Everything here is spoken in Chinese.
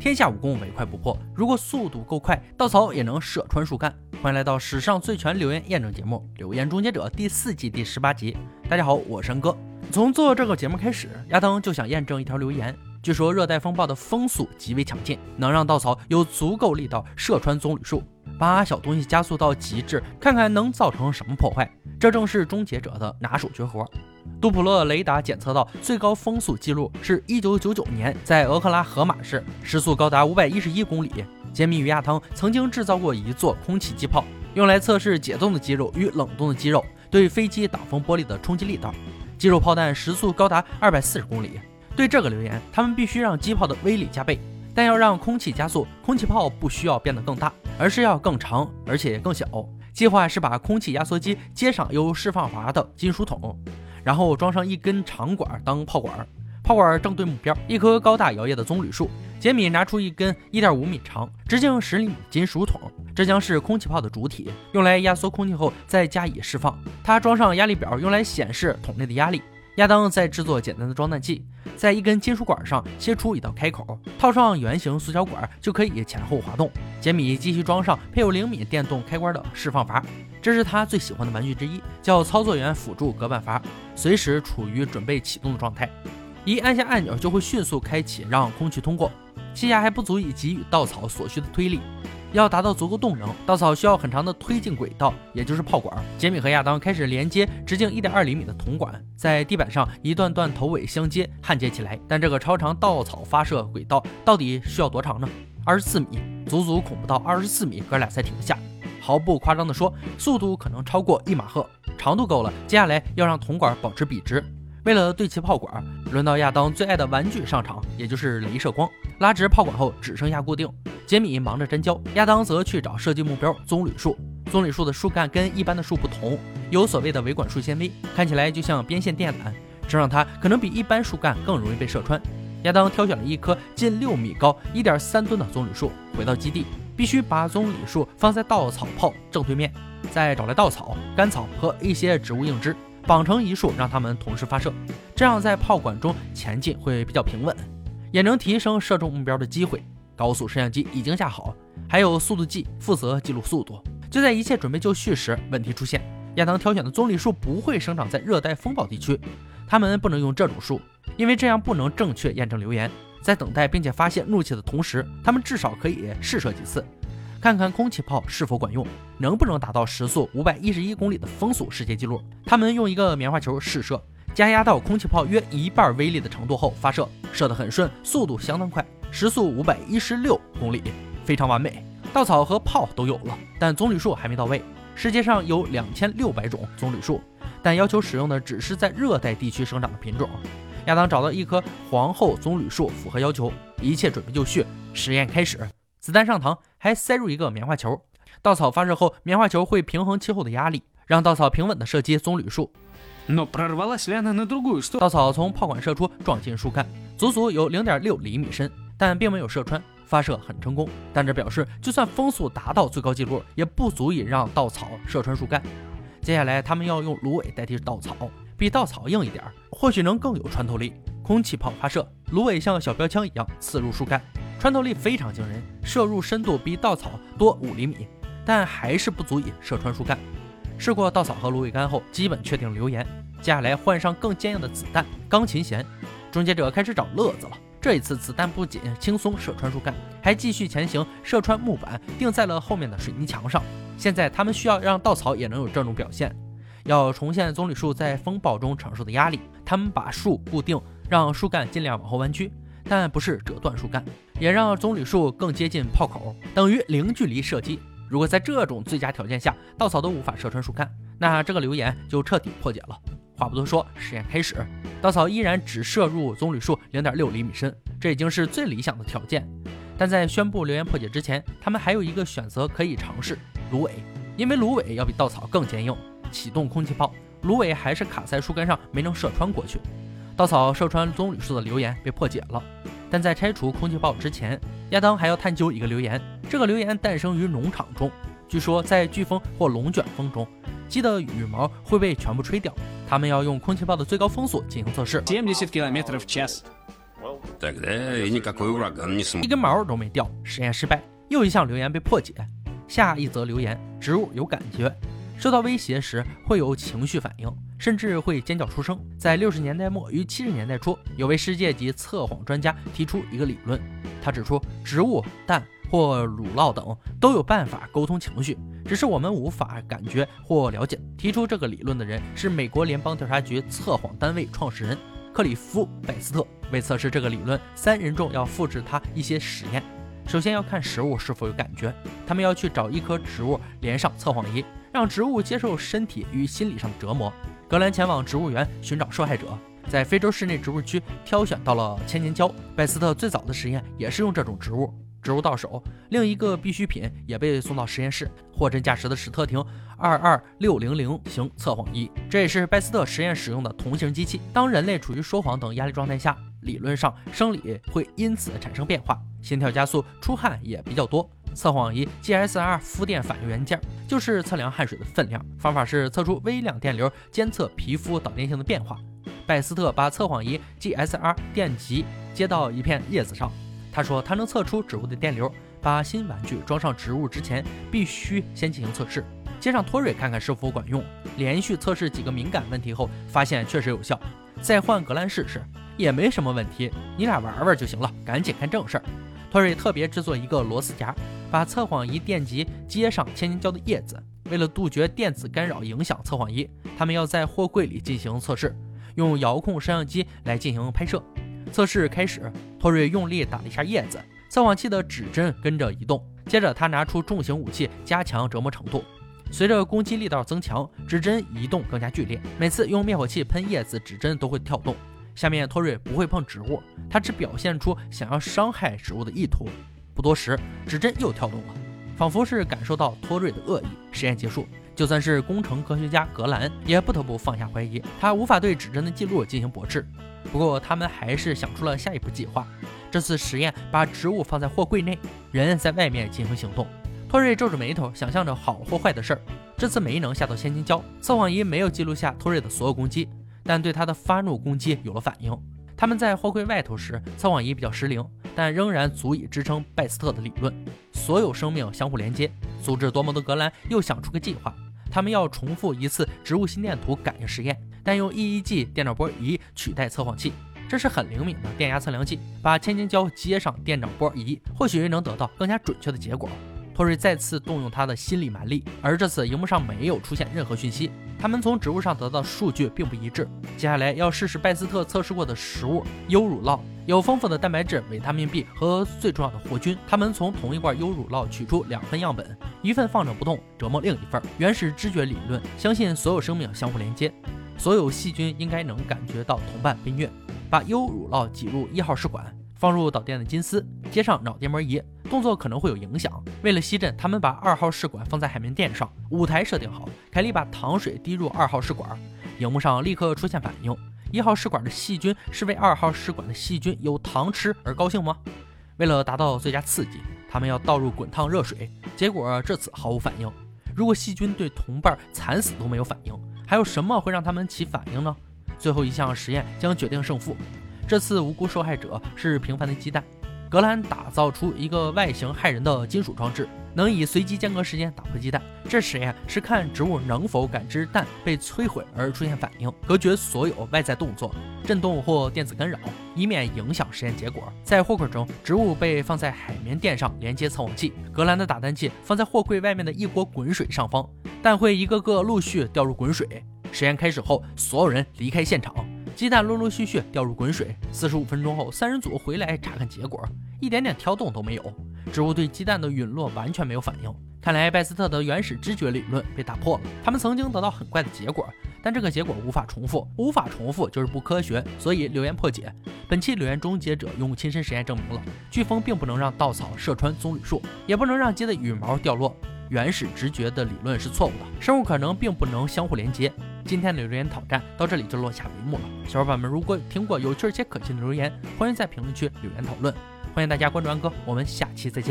天下武功唯快不破，如果速度够快，稻草也能射穿树干。欢迎来到史上最全留言验证节目《留言终结者》第四季第十八集。大家好，我是哥。从做这个节目开始，亚当就想验证一条留言。据说热带风暴的风速极为强劲，能让稻草有足够力道射穿棕榈树，把小东西加速到极致，看看能造成什么破坏。这正是终结者的拿手绝活。杜普勒雷达检测到最高风速记录是1999年在俄克拉荷马市，时速高达511公里。杰米与亚当曾经制造过一座空气机炮，用来测试解冻的肌肉与冷冻的肌肉对飞机挡风玻璃的冲击力道。肌肉炮弹时速高达240公里。对这个留言，他们必须让机炮的威力加倍，但要让空气加速，空气炮不需要变得更大，而是要更长，而且更小。计划是把空气压缩机接上有释放阀的金属桶。然后装上一根长管当炮管，炮管正对目标，一棵高大摇曳的棕榈树。杰米拿出一根1.5米长、直径10厘米金属桶，这将是空气炮的主体，用来压缩空气后再加以释放。他装上压力表，用来显示桶内的压力。亚当在制作简单的装弹器，在一根金属管上切出一道开口，套上圆形塑胶管就可以前后滑动。杰米继续装上配有灵敏电动开关的释放阀，这是他最喜欢的玩具之一，叫操作员辅助隔板阀，随时处于准备启动的状态，一按下按钮就会迅速开启，让空气通过。气压还不足以给予稻草所需的推力。要达到足够动能，稻草需要很长的推进轨道，也就是炮管。杰米和亚当开始连接直径一点二厘米的铜管，在地板上一段段头尾相接焊接起来。但这个超长稻草发射轨道到底需要多长呢？二十四米，足足恐怖到二十四米，哥俩才停下。毫不夸张地说，速度可能超过一马赫。长度够了，接下来要让铜管保持笔直。为了对齐炮管，轮到亚当最爱的玩具上场，也就是镭射光。拉直炮管后，只剩下固定。杰米忙着粘胶，亚当则去找射击目标棕榈树。棕榈树的树干跟一般的树不同，有所谓的维管束纤维，看起来就像边线电缆，这让它可能比一般树干更容易被射穿。亚当挑选了一棵近六米高、一点三吨的棕榈树，回到基地，必须把棕榈树放在稻草炮正对面，再找来稻草、干草和一些植物硬枝，绑成一束，让它们同时发射，这样在炮管中前进会比较平稳，也能提升射中目标的机会。高速摄像机已经架好，还有速度计负责记录速度。就在一切准备就绪时，问题出现：亚当挑选的棕榈树不会生长在热带风暴地区，他们不能用这种树，因为这样不能正确验证留言。在等待并且发现怒气的同时，他们至少可以试射几次，看看空气炮是否管用，能不能达到时速五百一十一公里的风速世界纪录。他们用一个棉花球试射，加压到空气炮约一半威力的程度后发射，射得很顺，速度相当快。时速五百一十六公里，非常完美。稻草和炮都有了，但棕榈树还没到位。世界上有两千六百种棕榈树，但要求使用的只是在热带地区生长的品种。亚当找到一棵皇后棕榈树，符合要求，一切准备就绪。实验开始，子弹上膛，还塞入一个棉花球。稻草发射后，棉花球会平衡气候的压力，让稻草平稳地射击棕榈树。稻草从炮管射出，撞进树干，足足有零点六厘米深。但并没有射穿，发射很成功。但这表示，就算风速达到最高纪录，也不足以让稻草射穿树干。接下来，他们要用芦苇代替稻草，比稻草硬一点，或许能更有穿透力。空气炮发射，芦苇像小标枪一样刺入树干，穿透力非常惊人，射入深度比稻草多五厘米，但还是不足以射穿树干。试过稻草和芦苇杆后，基本确定留言。接下来换上更坚硬的子弹，钢琴弦。终结者开始找乐子了。这一次，子弹不仅轻松射穿树干，还继续前行，射穿木板，钉在了后面的水泥墙上。现在，他们需要让稻草也能有这种表现。要重现棕榈树在风暴中承受的压力，他们把树固定，让树干尽量往后弯曲，但不是折断树干，也让棕榈树更接近炮口，等于零距离射击。如果在这种最佳条件下，稻草都无法射穿树干，那这个留言就彻底破解了。话不多说，实验开始。稻草依然只射入棕榈树零点六厘米深，这已经是最理想的条件。但在宣布留言破解之前，他们还有一个选择可以尝试：芦苇，因为芦苇要比稻草更坚硬。启动空气炮，芦苇还是卡在树干上，没能射穿过去。稻草射穿棕榈树的留言被破解了。但在拆除空气炮之前，亚当还要探究一个留言。这个留言诞生于农场中，据说在飓风或龙卷风中。鸡的羽毛会被全部吹掉。他们要用空气炮的最高风速进行测试。一根毛都没掉，实验失败，又一项留言被破解。下一则留言：植物有感觉，受到威胁时会有情绪反应，甚至会尖叫出声。在六十年代末与七十年代初，有位世界级测谎专家提出一个理论，他指出植物、蛋或乳酪等都有办法沟通情绪，只是我们无法感觉或了解。提出这个理论的人是美国联邦调查局测谎单位创始人克里夫·贝斯特。为测试这个理论，三人众要复制他一些实验。首先要看食物是否有感觉，他们要去找一棵植物，连上测谎仪，让植物接受身体与心理上的折磨。格兰前往植物园寻找受害者，在非洲室内植物区挑选到了千年椒。拜斯特最早的实验也是用这种植物。植物到手，另一个必需品也被送到实验室，货真价实的史特廷二二六零零型测谎仪，这也是拜斯特实验使用的同型机器。当人类处于说谎等压力状态下。理论上，生理会因此产生变化，心跳加速，出汗也比较多。测谎仪 GSR 负电反流元件就是测量汗水的分量，方法是测出微量电流，监测皮肤导电性的变化。拜斯特把测谎仪 GSR 电极接到一片叶子上，他说他能测出植物的电流。把新玩具装上植物之前，必须先进行测试，接上托瑞看看是否管用。连续测试几个敏感问题后，发现确实有效。再换格兰试试。也没什么问题，你俩玩玩就行了，赶紧看正事儿。托瑞特别制作一个螺丝夹，把测谎仪电极接上千年胶的叶子。为了杜绝电子干扰影响测谎仪，他们要在货柜里进行测试，用遥控摄像机来进行拍摄。测试开始，托瑞用力打了一下叶子，测谎器的指针跟着移动。接着他拿出重型武器加强折磨程度，随着攻击力道增强，指针移动更加剧烈。每次用灭火器喷叶子，指针都会跳动。下面托瑞不会碰植物，他只表现出想要伤害植物的意图。不多时，指针又跳动了，仿佛是感受到托瑞的恶意。实验结束，就算是工程科学家格兰也不得不放下怀疑，他无法对指针的记录进行驳斥。不过，他们还是想出了下一步计划。这次实验把植物放在货柜内，人在外面进行行动。托瑞皱着眉头，想象着好或坏的事儿。这次没能下到千金礁，测谎仪没有记录下托瑞的所有攻击。但对他的发怒攻击有了反应。他们在货柜外头时，测谎仪比较失灵，但仍然足以支撑拜斯特的理论：所有生命相互连接。足智多谋的格兰又想出个计划，他们要重复一次植物心电图感应实验，但用 EEG 电脑波仪取代测谎器。这是很灵敏的电压测量器，把千斤胶接上电脑波仪，或许能得到更加准确的结果。托瑞再次动用他的心理蛮力，而这次荧幕上没有出现任何讯息。他们从植物上得到的数据并不一致。接下来要试试拜斯特测试过的食物——优乳酪，有丰富的蛋白质、维他命 B 和最重要的活菌。他们从同一罐优乳酪取出两份样本，一份放着不动，折磨另一份。原始知觉理论相信所有生命相互连接，所有细菌应该能感觉到同伴被虐。把优乳酪挤入一号试管。放入导电的金丝，接上脑电膜仪，动作可能会有影响。为了吸震，他们把二号试管放在海绵垫上，舞台设定好。凯莉把糖水滴入二号试管，荧幕上立刻出现反应。一号试管的细菌是为二号试管的细菌有糖吃而高兴吗？为了达到最佳刺激，他们要倒入滚烫热水，结果这次毫无反应。如果细菌对同伴惨死都没有反应，还有什么会让他们起反应呢？最后一项实验将决定胜负。这次无辜受害者是平凡的鸡蛋。格兰打造出一个外形骇人的金属装置，能以随机间隔时间打破鸡蛋。这实验是看植物能否感知蛋被摧毁而出现反应，隔绝所有外在动作、震动或电子干扰，以免影响实验结果。在货柜中，植物被放在海绵垫上连接测谎器。格兰的打蛋器放在货柜外面的一锅滚水上方，蛋会一个个陆续掉入滚水。实验开始后，所有人离开现场。鸡蛋陆陆续续掉入滚水。四十五分钟后，三人组回来查看结果，一点点跳动都没有。植物对鸡蛋的陨落完全没有反应。看来拜斯特的原始知觉理论被打破了。他们曾经得到很怪的结果，但这个结果无法重复，无法重复就是不科学。所以留言破解。本期留言终结者用亲身实验证明了，飓风并不能让稻草射穿棕榈树，也不能让鸡的羽毛掉落。原始直觉的理论是错误的，生物可能并不能相互连接。今天的留言挑战到这里就落下帷幕了。小伙伴们，如果听过有趣且可信的留言，欢迎在评论区留言讨论。欢迎大家关注安哥，我们下期再见。